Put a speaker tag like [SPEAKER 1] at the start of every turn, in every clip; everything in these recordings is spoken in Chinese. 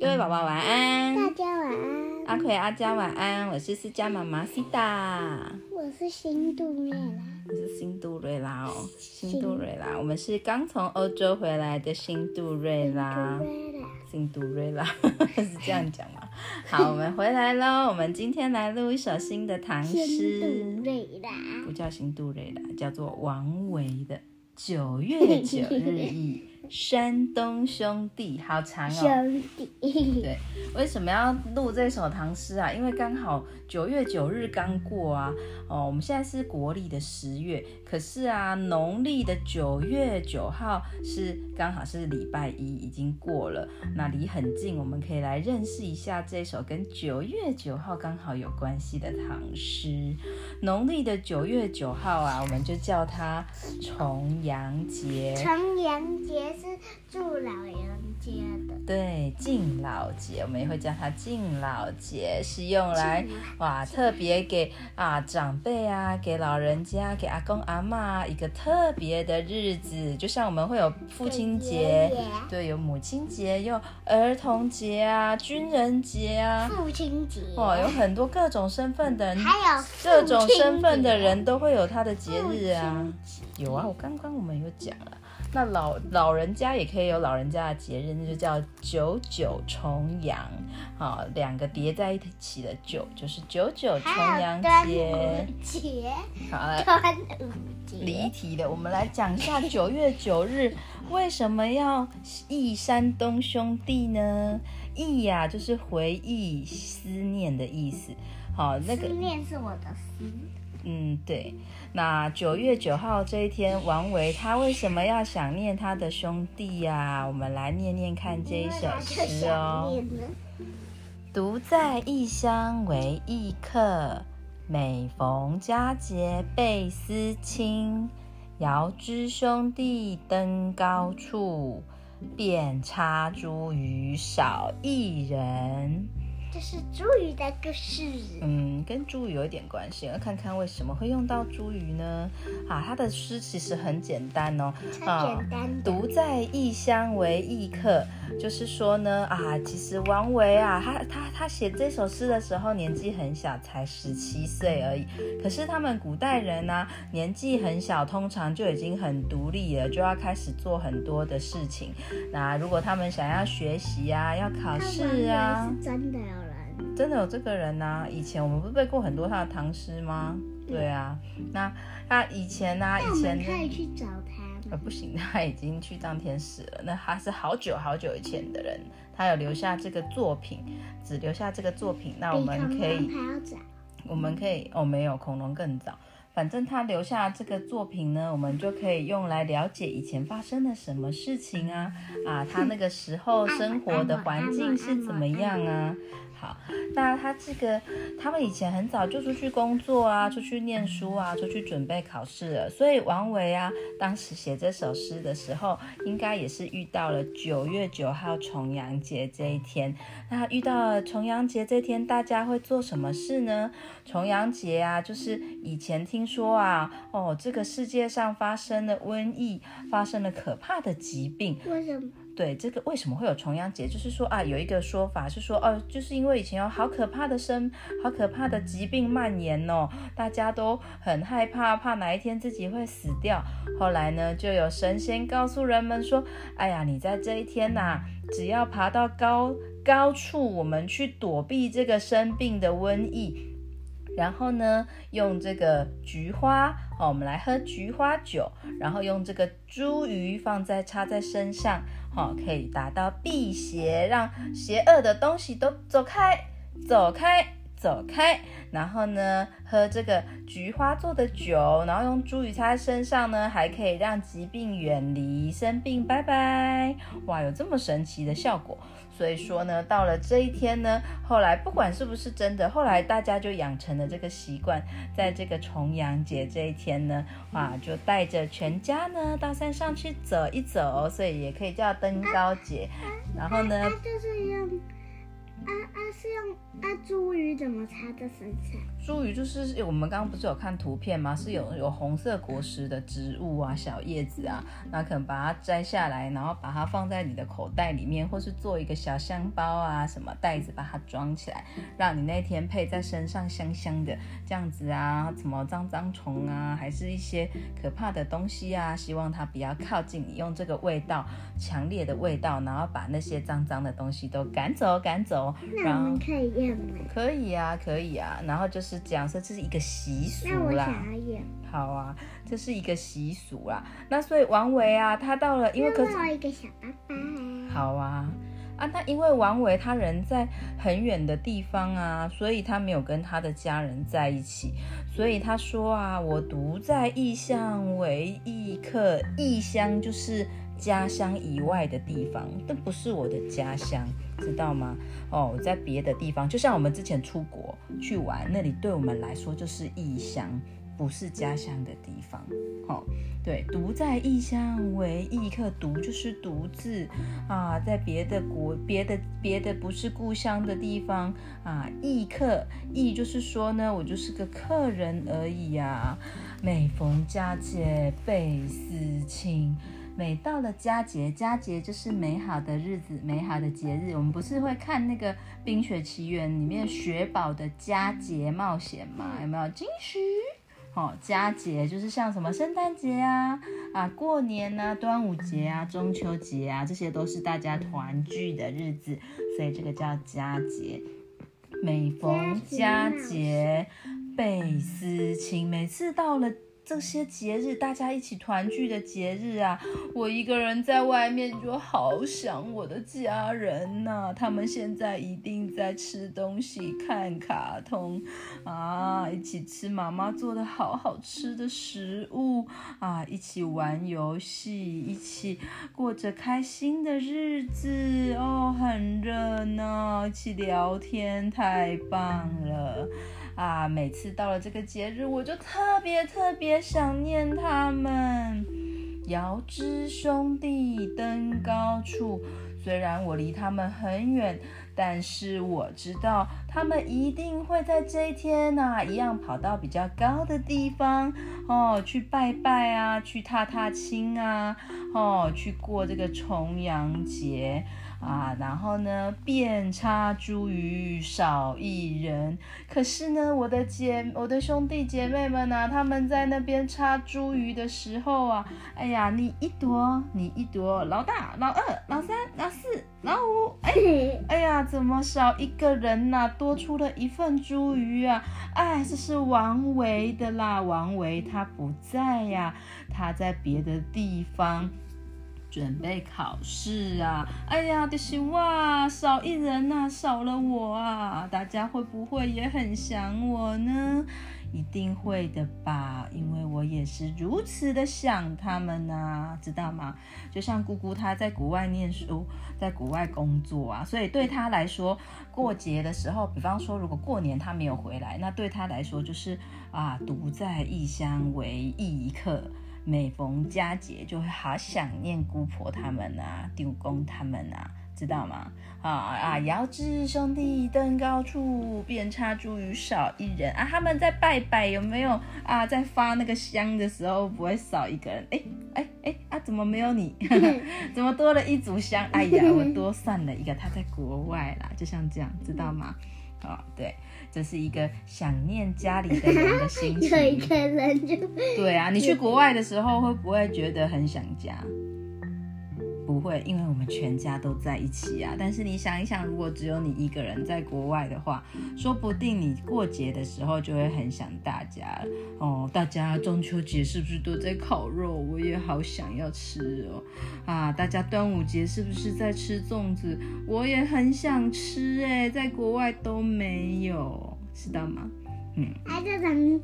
[SPEAKER 1] 各位宝宝晚安，
[SPEAKER 2] 大家晚安。
[SPEAKER 1] 阿奎阿佳晚安，我是思佳妈妈西达，
[SPEAKER 2] 我是新杜瑞拉，
[SPEAKER 1] 我是新杜瑞拉哦，新杜瑞拉，我们是刚从欧洲回来的新杜瑞拉，新杜瑞拉。是这样讲吗？好，我们回来喽，我们今天来录一首新的唐诗，
[SPEAKER 2] 新杜瑞拉，
[SPEAKER 1] 不叫新杜瑞拉，叫做王维的《九月九日忆》。山东兄弟好长哦，
[SPEAKER 2] 兄弟。
[SPEAKER 1] 对，为什么要录这首唐诗啊？因为刚好九月九日刚过啊，哦，我们现在是国历的十月，可是啊，农历的九月九号是刚好是礼拜一，已经过了，那离很近，我们可以来认识一下这首跟九月九号刚好有关系的唐诗。农历的九月九号啊，我们就叫它重阳节。
[SPEAKER 2] 重阳节。是祝老人家的，
[SPEAKER 1] 对，敬老节，我们也会叫它敬老节，是用来哇特别给啊长辈啊，给老人家，给阿公阿妈一个特别的日子，就像我们会有父亲节，对，有母亲节，有儿童节啊，军人节啊，
[SPEAKER 2] 父亲节，
[SPEAKER 1] 哇，有很多各种身份的人，
[SPEAKER 2] 还有
[SPEAKER 1] 各种身份的人都会有他的节日啊，有啊，我刚刚我们有讲了。那老老人家也可以有老人家的节日，那就叫九九重阳，好，两个叠在一起的九就是九九重阳节。
[SPEAKER 2] 节，
[SPEAKER 1] 好了。离题了，我们来讲一下九月九日为什么要忆山东兄弟呢？忆呀，就是回忆、思念的意思。好，那个
[SPEAKER 2] 思念是我的思。
[SPEAKER 1] 嗯，对。那九月九号这一天，王维他为什么要想念他的兄弟呀？我们来念念看这一首诗哦。独在异乡为异客，每逢佳节倍思亲。遥知兄弟登高处，遍插茱萸少一人。
[SPEAKER 2] 这是茱萸的故事。
[SPEAKER 1] 嗯，跟茱萸有一点关系。要看看为什么会用到茱萸呢？啊，他的诗其实很简单哦。
[SPEAKER 2] 超简单。
[SPEAKER 1] 独在异乡为异客，就是说呢，啊，其实王维啊，他他他写这首诗的时候年纪很小，才十七岁而已。可是他们古代人呢，年纪很小，通常就已经很独立了，就要开始做很多的事情。那如果他们想要学习啊，要考试啊，
[SPEAKER 2] 真的有人。
[SPEAKER 1] 真的有这个人呐？以前我们不是背过很多他的唐诗吗？对啊，那他以前呢？以前
[SPEAKER 2] 可以去找他。
[SPEAKER 1] 呃，不行，他已经去当天使了。那他是好久好久以前的人，他有留下这个作品，只留下这个作品。那我们可以，我们可以哦，没有，恐龙更早。反正他留下这个作品呢，我们就可以用来了解以前发生了什么事情啊啊，他那个时候生活的环境是怎么样啊？好，那他这个，他们以前很早就出去工作啊，出去念书啊，出去准备考试了。所以王维啊，当时写这首诗的时候，应该也是遇到了九月九号重阳节这一天。那遇到了重阳节这天，大家会做什么事呢？重阳节啊，就是以前听说啊，哦，这个世界上发生了瘟疫，发生了可怕的疾病。
[SPEAKER 2] 为什么？
[SPEAKER 1] 对这个为什么会有重阳节？就是说啊，有一个说法是说，哦，就是因为以前有好可怕的生，好可怕的疾病蔓延哦，大家都很害怕，怕哪一天自己会死掉。后来呢，就有神仙告诉人们说，哎呀，你在这一天呐，只要爬到高高处，我们去躲避这个生病的瘟疫，然后呢，用这个菊花，哦，我们来喝菊花酒，然后用这个茱萸放在插在身上。哦，可以达到辟邪，让邪恶的东西都走开，走开，走开。然后呢，喝这个菊花做的酒，然后用茱萸擦在身上呢，还可以让疾病远离，生病拜拜。哇，有这么神奇的效果。所以说呢，到了这一天呢，后来不管是不是真的，后来大家就养成了这个习惯，在这个重阳节这一天呢，哇，就带着全家呢到山上去走一走，所以也可以叫登高节。然后呢，
[SPEAKER 2] 就是用啊啊是用啊茱萸怎么插在身上？
[SPEAKER 1] 茱萸就是我们刚刚不是有看图片吗？是有有红色果实的植物啊，小叶子啊，那可能把它摘下来，然后把它放在你的口袋里面，或是做一个小香包啊，什么袋子把它装起来，让你那天配在身上香香的，这样子啊，什么脏脏虫啊，还是一些可怕的东西啊，希望它不要靠近你，用这个味道强烈的味道，然后把那些脏脏的东西都赶走赶走，
[SPEAKER 2] 那我们可以验吗？
[SPEAKER 1] 可以啊，可以啊，然后就是讲说这是一个习俗
[SPEAKER 2] 那我
[SPEAKER 1] 啦。
[SPEAKER 2] 想要验。
[SPEAKER 1] 好啊，这是一个习俗啦。那所以王维啊，他到了，因为可是
[SPEAKER 2] 那我一个小爸爸。
[SPEAKER 1] 好啊啊，那因为王维他人在很远的地方啊，所以他没有跟他的家人在一起，所以他说啊，我独在异乡为异客，异乡就是家乡以外的地方，但不是我的家乡，知道吗？哦，在别的地方，就像我们之前出国去玩，那里对我们来说就是异乡。不是家乡的地方，好、对，独在异乡为异客，独就是独自啊，在别的国、别的、别的不是故乡的地方啊，异客，异就是说呢，我就是个客人而已呀、每逢佳节倍思亲。每到了佳节，佳节就是美好的日子、美好的节日。我们不是会看那个《冰雪奇缘》里面雪宝的佳节冒险吗？有没有惊喜？哦，佳节就是像什么圣诞节啊、啊过年啊、端午节啊、中秋节啊，这些都是大家团聚的日子，所以这个叫佳节。每逢佳节倍思亲，每次到了这些节日，大家一起团聚的节日啊，我一个人在外面就好想我的家人呐、他们现在一定在吃东西、看卡通啊，一起吃妈妈做的好好吃的食物啊，一起玩游戏，一起过着开心的日子哦，很热闹，一起聊天，太棒了。啊，每次到了这个节日，我就特别特别想念他们。遥知兄弟登高处，虽然我离他们很远，但是我知道他们一定会在这一天呐、一样跑到比较高的地方哦，去拜拜啊，去踏踏青啊，哦，去过这个重阳节。啊，然后呢，遍插茱萸少一人。可是呢，我的姐，我的兄弟姐妹们呢、他们在那边插茱萸的时候啊，哎呀，你一朵，你一朵，老大、老二、老三、老四、老五，哎，哎呀，怎么少一个人呐、多出了一份茱萸啊！哎，这是王维的啦，王维他不在呀、他在别的地方。准备考试啊！哎呀，就是哇，少一人呐、少了我啊！大家会不会也很想我呢？一定会的吧，因为我也是如此的想他们呐、知道吗？就像姑姑她在国外念书，在国外工作啊，所以对她来说，过节的时候，比方说如果过年她没有回来，那对她来说就是啊，独在异乡为异客。每逢佳节就会好想念姑婆他们啊，丢公他们啊，知道吗？啊啊！遥知兄弟登高处，遍插茱萸少一人啊！他们在拜拜有没有啊？在发那个香的时候不会少一个人？哎哎哎啊！怎么没有你？怎么多了一组香？哎呀，我多算了一个，他在国外啦，就像这样，知道吗？啊、对，这是一个想念家里的人的心情。
[SPEAKER 2] 有一个人就
[SPEAKER 1] 对啊，你去国外的时候会不会觉得很想家？不会，因为我们全家都在一起啊。但是你想一想，如果只有你一个人在国外的话，说不定你过节的时候就会很想大家了哦。大家中秋节是不是都在烤肉？我也好想要吃哦。啊，大家端午节是不是在吃粽子？我也很想吃哎，在国外都没有，知道吗？
[SPEAKER 2] 嗯还是从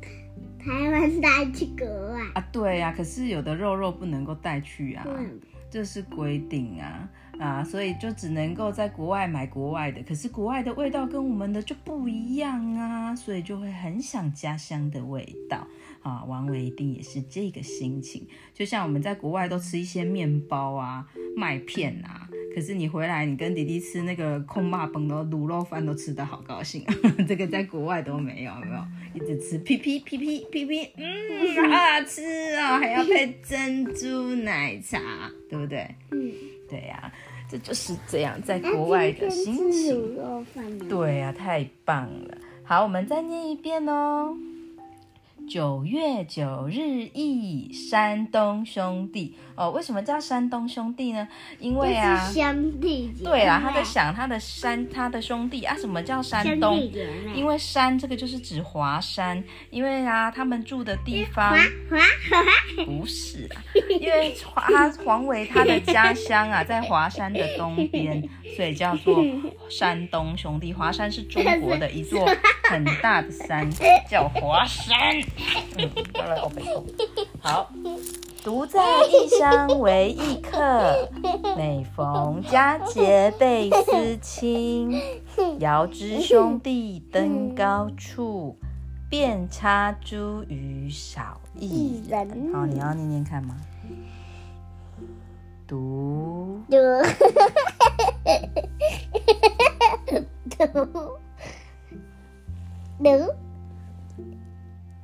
[SPEAKER 2] 台湾带去国外。
[SPEAKER 1] 啊，对呀、可是有的肉肉不能够带去啊。
[SPEAKER 2] 嗯，
[SPEAKER 1] 这是规定啊啊，所以就只能够在国外买国外的，可是国外的味道跟我们的就不一样啊，所以就会很想家乡的味道啊。王维一定也是这个心情，就像我们在国外都吃一些面包啊、麦片啊，可是你回来，你跟弟弟吃那个空霸崩的卤肉饭都吃得好高兴啊！这个在国外都没有，有没有？一直吃屁屁屁屁屁屁，嗯，好好吃哦，还要配珍珠奶茶，对不对？
[SPEAKER 2] 嗯，
[SPEAKER 1] 对呀、这就是这样在国外的心情。
[SPEAKER 2] 卤肉饭？
[SPEAKER 1] 对呀、太棒了！好，我们再念一遍哦。九月九日忆山东兄弟哦，为什么叫山东兄弟呢？因为啊
[SPEAKER 2] 就，是兄弟姐。
[SPEAKER 1] 对啦，他在想他的山，他的兄弟啊，什么叫山东。因为山这个就是指华山，因为啊，他们住的地方不是啊，因为他黄伟他的家乡啊，在华山的东边，所以叫做山东兄弟。华山是中国的一座很大的山，叫华山。嗯，好了，我背后好。独在异乡为异客，每逢佳节倍思亲。遥知兄弟登高处，遍插茱萸少一
[SPEAKER 2] 一
[SPEAKER 1] 人。好，你要念念看吗？独
[SPEAKER 2] 嘟嘟嘟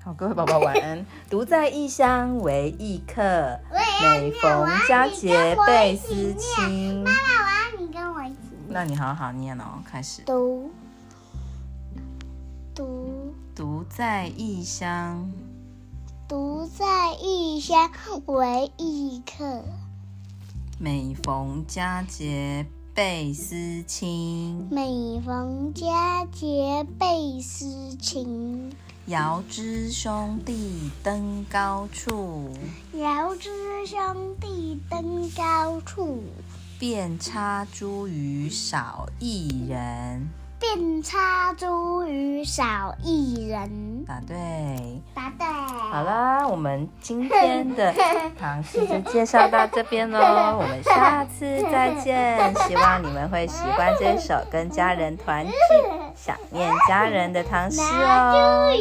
[SPEAKER 1] 好，各位宝宝晚安。独在异乡为异客，每逢佳节倍思亲。
[SPEAKER 2] 妈妈，我要你跟我一起。
[SPEAKER 1] 那你好好念哦，开始。
[SPEAKER 2] 嘟嘟
[SPEAKER 1] 独在异乡
[SPEAKER 2] 独在异乡为异客，
[SPEAKER 1] 每逢佳节倍思亲。
[SPEAKER 2] 每逢佳节倍思亲。
[SPEAKER 1] 遥知兄弟登高处，
[SPEAKER 2] 遥知兄弟登高处，
[SPEAKER 1] 遍插茱萸少一人。
[SPEAKER 2] 遍插茱萸少一人。
[SPEAKER 1] 答对。
[SPEAKER 2] 答对。
[SPEAKER 1] 好啦，我们今天的 唐诗就介绍到这边喽，我们下次再见。希望你们会喜欢这首跟家人团聚、想念家人的唐诗哦。